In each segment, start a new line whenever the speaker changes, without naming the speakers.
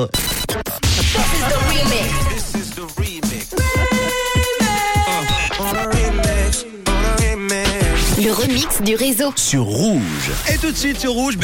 Hill.
Le remix du réseau.
Sur Rouge.
Et tout de suite sur Rouge.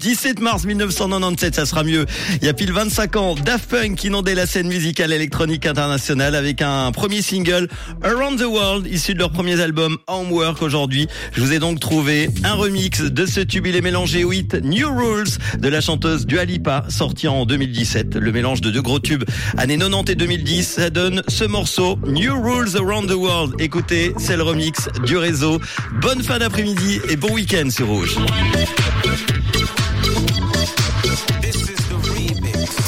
17 mars 1997, ça sera mieux. Il y a pile 25 ans, Daft Punk inondait la scène musicale électronique internationale avec un premier single, Around the World, issu de leur premier album Homework aujourd'hui. Je vous ai donc trouvé un remix de ce tube. Il est mélangé 8 New Rules de la chanteuse Dua Lipa, sorti en 2017. Le mélange de deux gros tubes, années 90 et 2010, donne ce morceau New Rules Around the World. Écoutez, c'est le remix du réseau. Bonne fin d'après-midi et bon week-end sur Rouge.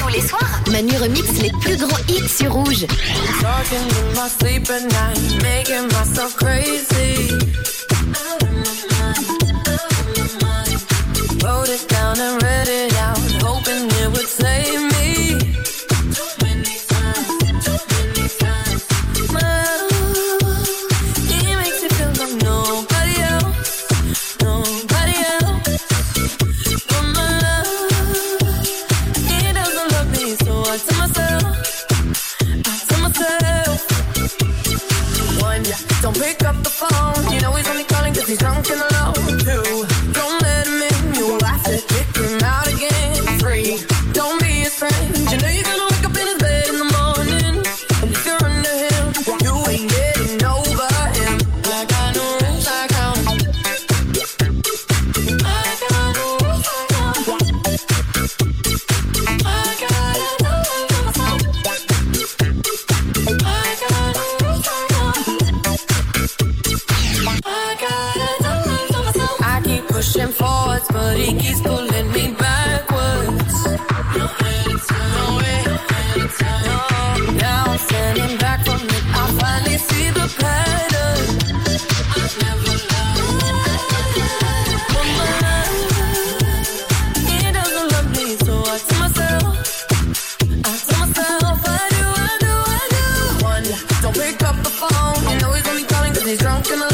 Tous les soirs, Manu remix les plus grands hits sur Rouge.
Talking in my sleep at night, making myself crazy. Wrote it down and read it out, hoping it would save me. she's drunk in the pushing forwards, but he keeps pulling me backwards. No way, no way, no. Now I'm standing back from it. I finally see the pattern. But my love, he doesn't love me, so I tell myself. I tell myself I do, I do, I do. One, don't pick up the phone. You know he's he's drunk and alone.